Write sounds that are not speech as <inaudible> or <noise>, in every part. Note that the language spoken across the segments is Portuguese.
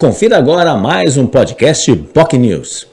Confira agora mais um podcast POC News.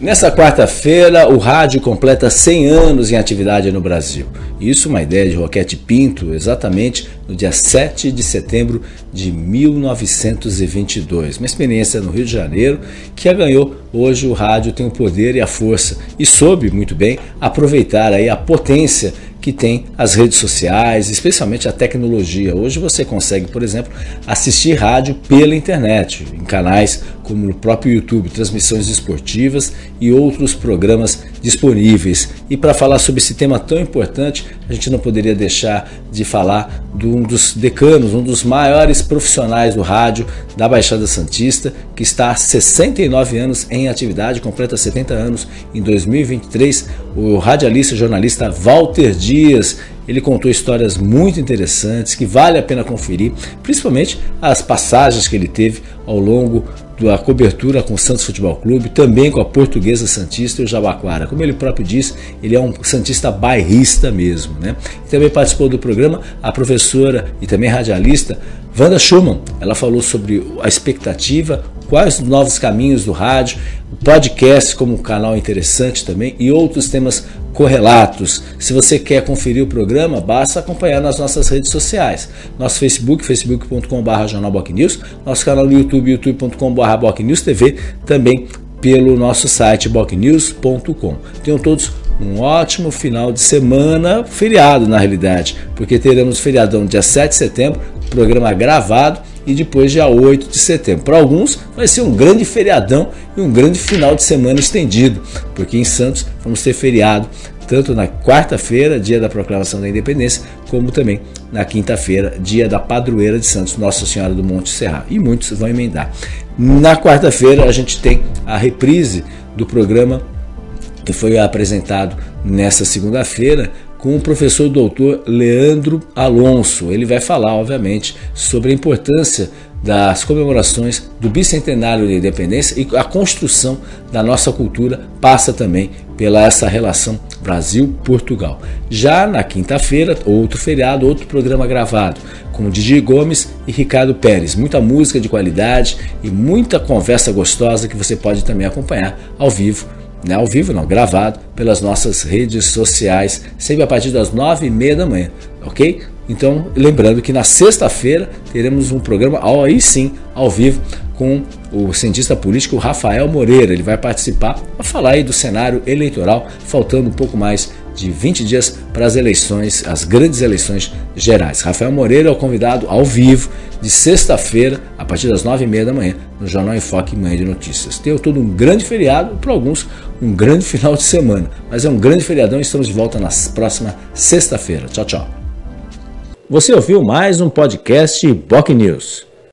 Nessa quarta-feira, o rádio completa 100 anos em atividade no Brasil. Isso uma ideia de Roquete Pinto, exatamente no dia 7 de setembro de 1922. Uma experiência no Rio de Janeiro que a ganhou. Hoje o rádio tem o poder e a força e soube muito bem aproveitar aí a potência que tem as redes sociais, especialmente a tecnologia. Hoje você consegue, por exemplo, assistir rádio pela internet, em canais como no próprio YouTube, transmissões esportivas e outros programas disponíveis. E para falar sobre esse tema tão importante, a gente não poderia deixar de falar de um dos decanos, um dos maiores profissionais do rádio da Baixada Santista, que está há 69 anos em atividade, completa 70 anos em 2023, o radialista e jornalista Walter Dias. Ele contou histórias muito interessantes que vale a pena conferir, principalmente as passagens que ele teve ao longo da cobertura com o Santos Futebol Clube, também com a Portuguesa Santista e o Jabaquara. Como ele próprio diz, ele é um Santista bairrista mesmo. Né? Também participou do programa a professora e também radialista Wanda Schumann. Ela falou sobre a expectativa, quais os novos caminhos do rádio, o podcast como um canal interessante também e outros temas correlatos. Se você quer conferir o programa, basta acompanhar nas nossas redes sociais. Nosso Facebook, facebook.com.br jornalbocnews, nosso canal no YouTube, youtube.com.br bocnewstv, também pelo nosso site bocnews.com. Tenham todos um ótimo final de semana, feriado na realidade, porque teremos feriadão dia 7 de setembro, programa gravado e depois dia 8 de setembro. Para alguns vai ser um grande feriadão e um grande final de semana estendido, porque em Santos vamos ter feriado tanto na quarta-feira, dia da proclamação da independência, como também na quinta-feira, dia da padroeira de Santos, Nossa Senhora do Monte Serra. E muitos vão emendar. Na quarta-feira a gente tem a reprise do programa que foi apresentado nessa segunda-feira com o professor doutor Leandro Alonso. Ele vai falar, obviamente, sobre a importância das comemorações do bicentenário da independência e a construção da nossa cultura passa também pela essa relação Brasil-Portugal. Já na quinta-feira, outro feriado, outro programa gravado com Didi Gomes e Ricardo Pérez. Muita música de qualidade e muita conversa gostosa que você pode também acompanhar ao vivo né, ao vivo não, gravado pelas nossas redes sociais, sempre a partir das nove e meia da manhã, ok? Então, lembrando que na sexta-feira teremos um programa, aí sim, ao vivo, com o cientista político Rafael Moreira. Ele vai participar para falar aí do cenário eleitoral, faltando um pouco mais de 20 dias para as eleições, as grandes eleições gerais. Rafael Moreira é o convidado ao vivo de sexta-feira, a partir das nove e meia da manhã, no Jornal Enfoque Manhã de Notícias. Tem todo um grande feriado, para alguns um grande <laughs> final de semana, mas é um grande feriadão e estamos de volta na próxima sexta-feira. Tchau, tchau. Você ouviu mais um podcast Boc News.